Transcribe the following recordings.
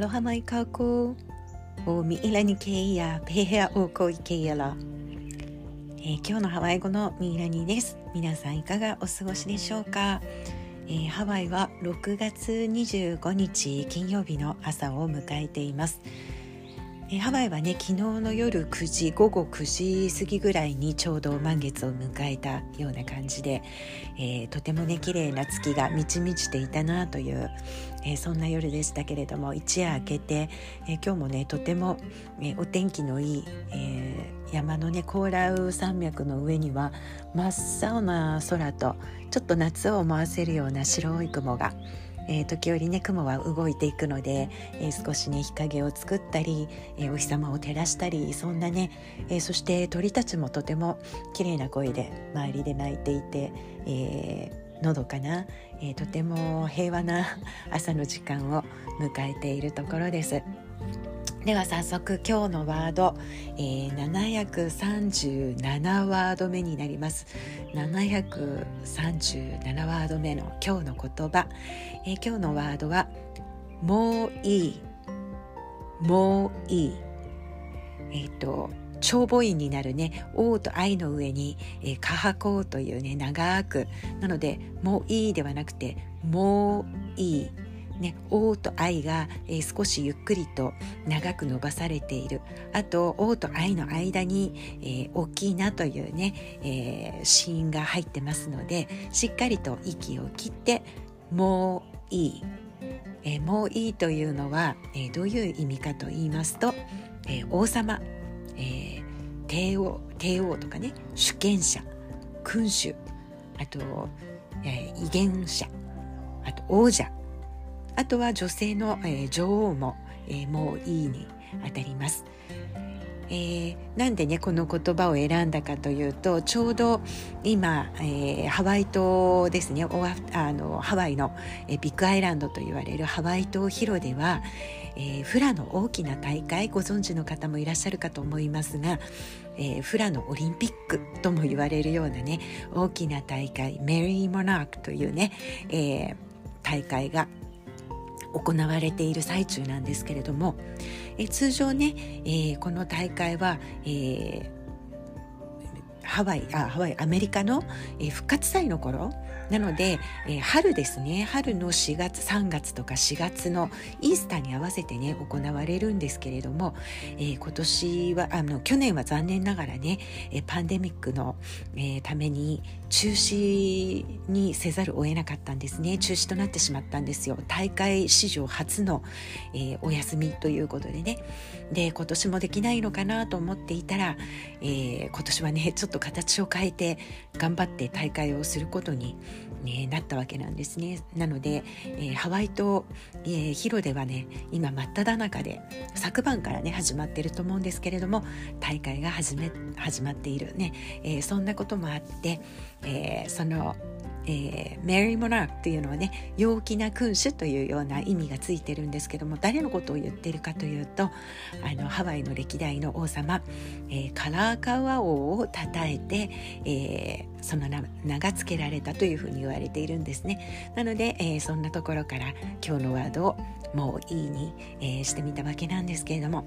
ロハマイカコ。おミイラニケイヤペヘアオコイケイヤラ、えー、今日のハワイ語のミイラニです。皆さんいかがお過ごしでしょうか、えー、ハワイは6月25日金曜日の朝を迎えています。えハワイはね昨日の夜9時午後9時過ぎぐらいにちょうど満月を迎えたような感じで、えー、とてもね綺麗な月が満ち満ちていたなという、えー、そんな夜でしたけれども一夜明けて、えー、今日もねとても、えお天気のいい、え山のねコーラウ山脈の上には真っ青な空とちょっと夏を思わせるような白い雲がえー、時折ね雲は動いていくので、えー、少しね日陰を作ったり、え、お日様を照らしたりそんなね、えそして鳥たちもとても綺麗な声で周りで鳴いていて、えのどかな、えとても平和な朝の時間を迎えているところです。では早速今日のワード、えー、737ワード目になります。737ワード目の今日の言葉、えー、今日のワードはもういい。もういい。えっ、ー、と長母音になるね「王と愛」の上に「えー、カハコというね長く。なので「もういい」ではなくて「もういい」ね、王と愛が、えー、少しゆっくりと長く伸ばされている。あと王と愛の間に、えー、大きいなというね、えー、シーンが入ってますのでしっかりと息を切ってもういい、えー、もういいというのは、えー、どういう意味かと言いますと、えー、王様、えー、帝王帝王とかね主権者君主。あと、えー、威厳者。あと王者。あとは女性の、えー、女王も、えー、もういいにあたります。えー、なんでねこの言葉を選んだかというとちょうど今、えー、ハワイ島ですねあのハワイの、えー、ビッグアイランドと言われるハワイ島広では、えー、フラの大きな大会ご存知の方もいらっしゃるかと思いますが、えー、フラのオリンピックとも言われるようなね大きな大会メリー・モナークというね、えー、大会が行われている最中なんですけれども、え通常ね、えー、この大会は、えー、ハワイあハワイアメリカの、えー、復活祭の頃なので、えー、春ですね。春の4月3月とか4月のイースターに合わせてね行われるんですけれども、えー、今年はあの去年は残念ながらね、え、パンデミックの、えー、ために中止にせざるを得なかったんですね。中止となってしまったんですよ。大会史上初の、えー、お休みということでね。で今年もできないのかなと思っていたら、えー、今年はねちょっと形を変えて頑張って大会をすることに、ね、なったわけなんですね。なので、えー、ハワイ島、えー、ヒロではね今真っ只中で昨晩からね始まってると思うんですけれども大会が始め始まっているね、えー、そんなこともあって、えー、そのえ、メリー・モナークというのはね陽気な君主というような意味がついてるんですけども誰のことを言ってるかというとあのハワイの歴代の王様、えー、カラーカワ王をたたえて、えー、その名が付けられたというふうに言われているんですね。なので、えー、そんなところから今日のワードを「もういいに」え、してみたわけなんですけれども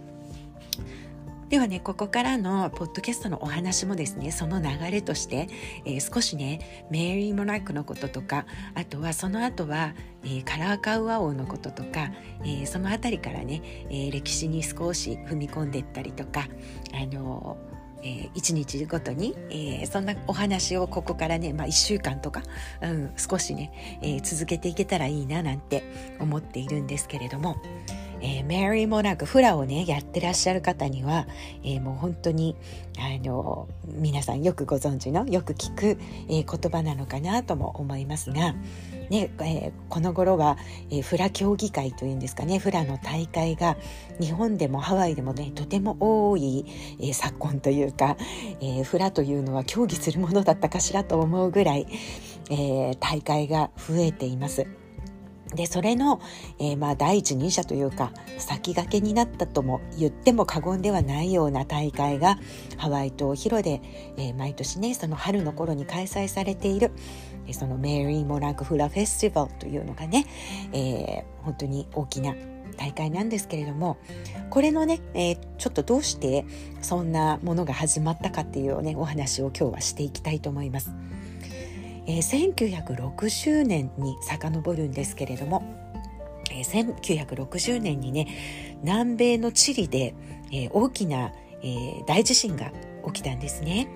ではねここからのポッドキャストのお話もですねその流れとして、えー、少しねメリー・モナックのこととかあとはその後は、えー、カラーカウア王のこととか、えー、その辺りからね、え歴史に少し踏み込んでいったりとかあのえー、日ごとに、えー、そんなお話をここからね、まあ、1週間とか、うん、少しね、えー、続けていけたらいいななんて思っているんですけれども、えー、メリー・モナークフラをねやってらっしゃる方には、えー、もう本当にあの皆さんよくご存知のよく聞く、えー、言葉なのかなとも思いますが、ねえー、この頃は、えー、フラ競技会というんですかねフラの大会が日本でもハワイでもねとても多い、えー、昨今というか、えー、フラというのは競技するものだったかしらと思うぐらい、えー、大会が増えています。でそれの、えー、まあ第一人者というか先駆けになったとも言っても過言ではないような大会がハワイ島広で、えー、毎年ねその春の頃に開催されているそのメリー・モナーク・フラ・フェスティバルというのがね、えー、本当に大きな大会なんですけれどもこれのね、えー、ちょっとどうしてそんなものが始まったかっていうねお話を今日はしていきたいと思います。えー、1960年に遡るんですけれども、えー、1960年にね南米のチリで、えー、大きな、えー、大地震が起きたんですね。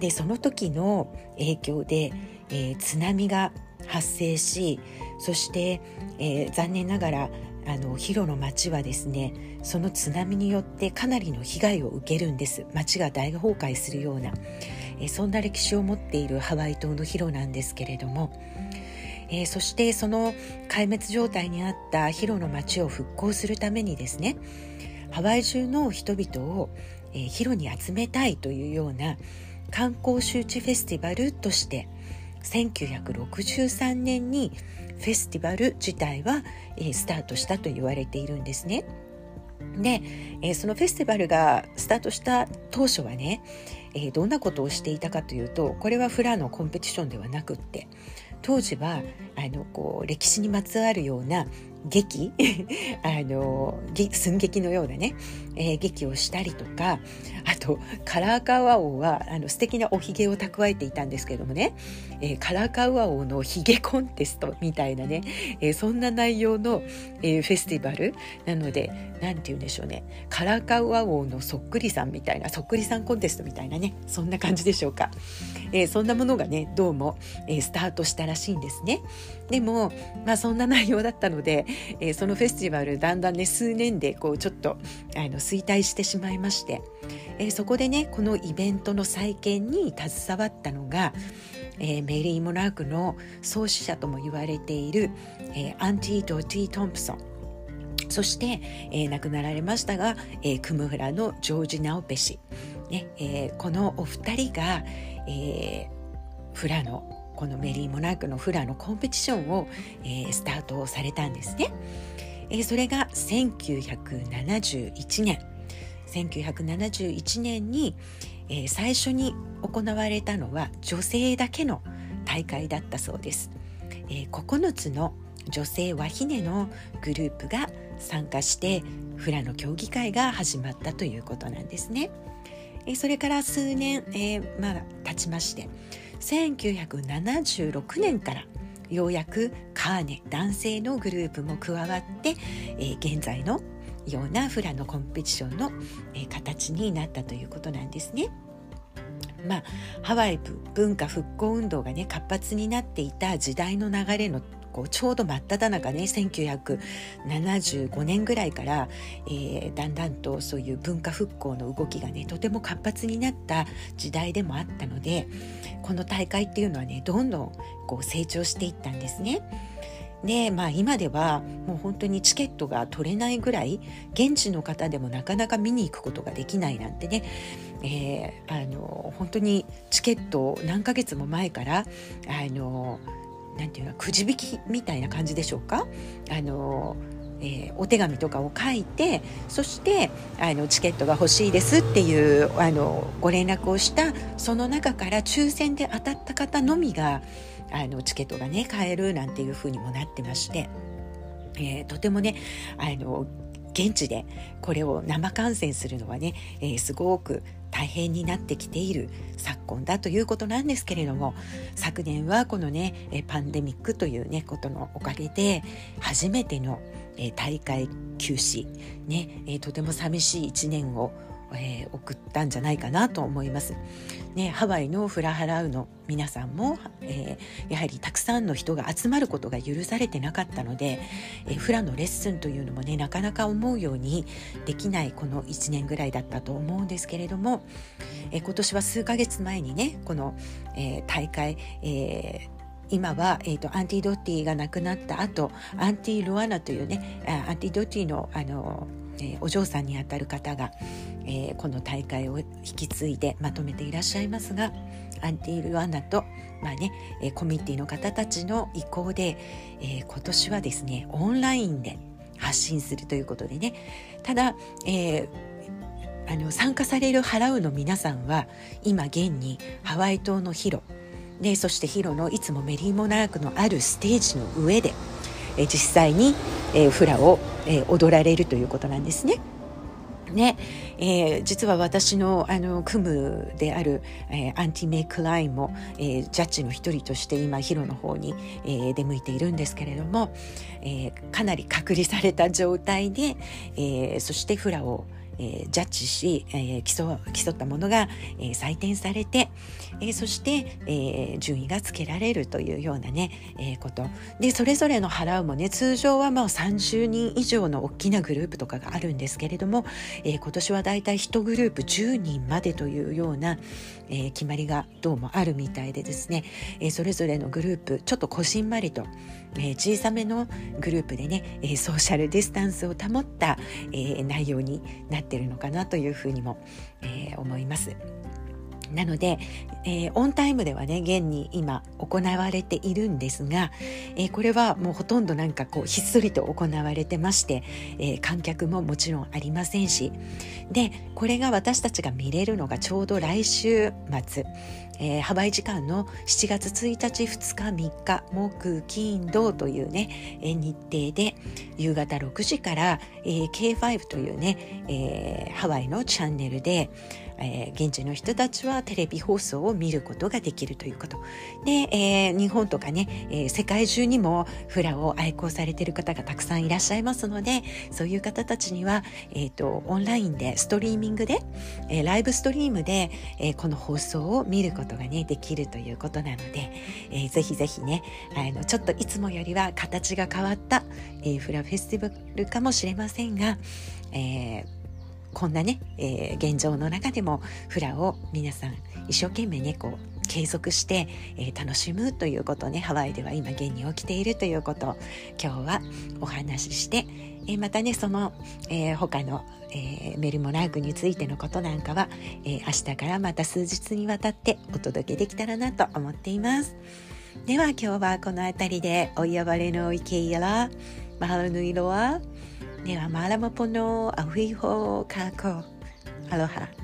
でその時の影響で、えー、津波が発生しそして、えー、残念ながらあのヒロの町はですねその津波によってかなりの被害を受けるんです町が大崩壊するような、そんな歴史を持っているハワイ島のヒロなんですけれども、えー、そしてその壊滅状態にあったヒロの町を復興するためにですねハワイ中の人々を、えー、ヒロに集めたいというような観光周知フェスティバルとして1963年にフェスティバル自体は、えー、スタートしたと言われているんですね。で、えー、そのフェスティバルがスタートした当初はね、え、どんなことをしていたかというとこれはフラのコンペティションではなくって当時はあのこう歴史にまつわるような劇？あの寸劇のようなね、えー、劇をしたりとかあとカラーカウア王はあの素敵なおひげを蓄えていたんですけどもね、えー、カラーカウア王のひげコンテストみたいなね、えー、そんな内容の、えフェスティバルなので何て言うんでしょうねカラーカウア王のそっくりさんみたいなそっくりさんコンテストみたいなねそんな感じでしょうか、えそんなものがねどうも、えスタートしたらしいんですね。でもまあそんな内容だったのでえー、そのフェスティバルだんだんね数年でこうちょっとあの衰退してしまいまして、えー、そこでねこのイベントの再建に携わったのが、えー、メリー・モナークの創始者とも言われている、えー、アンティ・ドティ・トンプソン。そして、えー、亡くなられましたが、えー、クムフラのジョージ・ナオペ氏、ねえー、このお二人が、えー、フラのこのメリー・モナークのフラのコンペティションを、えー、スタートされたんですね。えー、それが1971年1971年に、えー、最初に行われたのは女性だけの大会だったそうです。えー、9つの女性ワヒネのグループが参加してフラの競技会が始まったということなんですね。それから数年、えー、まあ、経ちまして1976年からようやくカーネ男性のグループも加わって、えー、現在のようなフラのコンペティションの、えー、形になったということなんですね。まあ、ハワイ文化復興運動がね活発になっていた時代の流れのこうちょうど真っ只中ね1975年ぐらいから、えー、だんだんとそういう文化復興の動きがねとても活発になった時代でもあったのでこの大会っていうのはねどんどんこう成長していったんですね。でまあ今ではもう本当にチケットが取れないぐらい現地の方でもなかなか見に行くことができないなんてね、えー、あの本当にチケットを何ヶ月も前からあのんていうのくじ引きみたいな感じでしょうか？あの、えー、お手紙とかを書いてそしてあのチケットが欲しいですっていうあのご連絡をしたその中から抽選で当たった方のみがあのチケットがね買えるなんていうふうにもなってまして。えー、とてもねあの現地でこれを生観戦するのはね、えー、すごく大変になってきている昨今だということなんですけれども昨年はこのねパンデミックというねことのおかげで初めての大会休止ねとても寂しい1年をえー、送ったんじゃないかなと思います。ね、ハワイのフラハラウの皆さんも、えー、やはりたくさんの人が集まることが許されてなかったので、えー、フラのレッスンというのもねなかなか思うようにできないこの1年ぐらいだったと思うんですけれども、え今年は数ヶ月前にねこの、え大会、え今は、えーと、アンティ・ドッティが亡くなった後アンティ・ルアナというねアンティ・ドッティのあのえー、お嬢さんにあたる方が、えー、この大会を引き継いでまとめていらっしゃいますがアンティ・ルアナと、まあねえ、コミュニティの方たちの意向で、え今年はですねオンラインで発信するということでねただ、えあの参加される払うの皆さんは今現にハワイ島のヒロでそしてヒロのいつもメリーモナークのあるステージの上で、実際にえ、フラを、え、踊られるということなんですね。ねえー、実は私のあの組むである、えー、アンティメイクラインも、えー、ジャッジの一人として今ヒロの方に、えー、出向いているんですけれども、えー、かなり隔離された状態で、えー、そしてフラをえー、ジャッジし、えー、競競ったものが、えー、採点されて、えそして、え順位がつけられるというようなね、えこと。でそれぞれの払うもね通常はまあ30人以上の大きなグループとかがあるんですけれども、え今年はだいたい1グループ10人までというような、え決まりがどうもあるみたいでですね、えそれぞれのグループちょっとこじんまりと、え小さめのグループでね、えソーシャルディスタンスを保った、え内容になっててるのかなというふうにも、え思います。なので、えー、オンタイムではね現に今行われているんですが、えー、これはもうほとんどなんかこうひっそりと行われてまして、えー、観客ももちろんありませんしでこれが私たちが見れるのがちょうど来週末、えー、ハワイ時間の7月1日2日3日木金土というね、えー、日程で夕方6時から、えー、K5 というね、えー、ハワイのチャンネルで、えー、現地の人たちはテレビ放送を見ることができるということ。で、えー、日本とかね、えー、世界中にもフラを愛好されている方がたくさんいらっしゃいますのでそういう方たちには、えーと、オンラインでストリーミングで、えー、ライブストリームで、えー、この放送を見ることがねできるということなので、えー、ぜひぜひねあのちょっといつもよりは形が変わった、えー、フラフェスティバルかもしれませんが、えーこんなね、えー、現状の中でもフラを皆さん一生懸命ねこう継続して、えー、楽しむということねハワイでは今現に起きているということ。今日はお話しして、えー、またねその、えー、他の、えメルモラーグについてのことなんかは、え明日からまた数日にわたってお届けできたらなと思っています。では今日はこの辺りでお呼ばれの池井やらマハラの色はではマラマポのアフィホカコアロハ。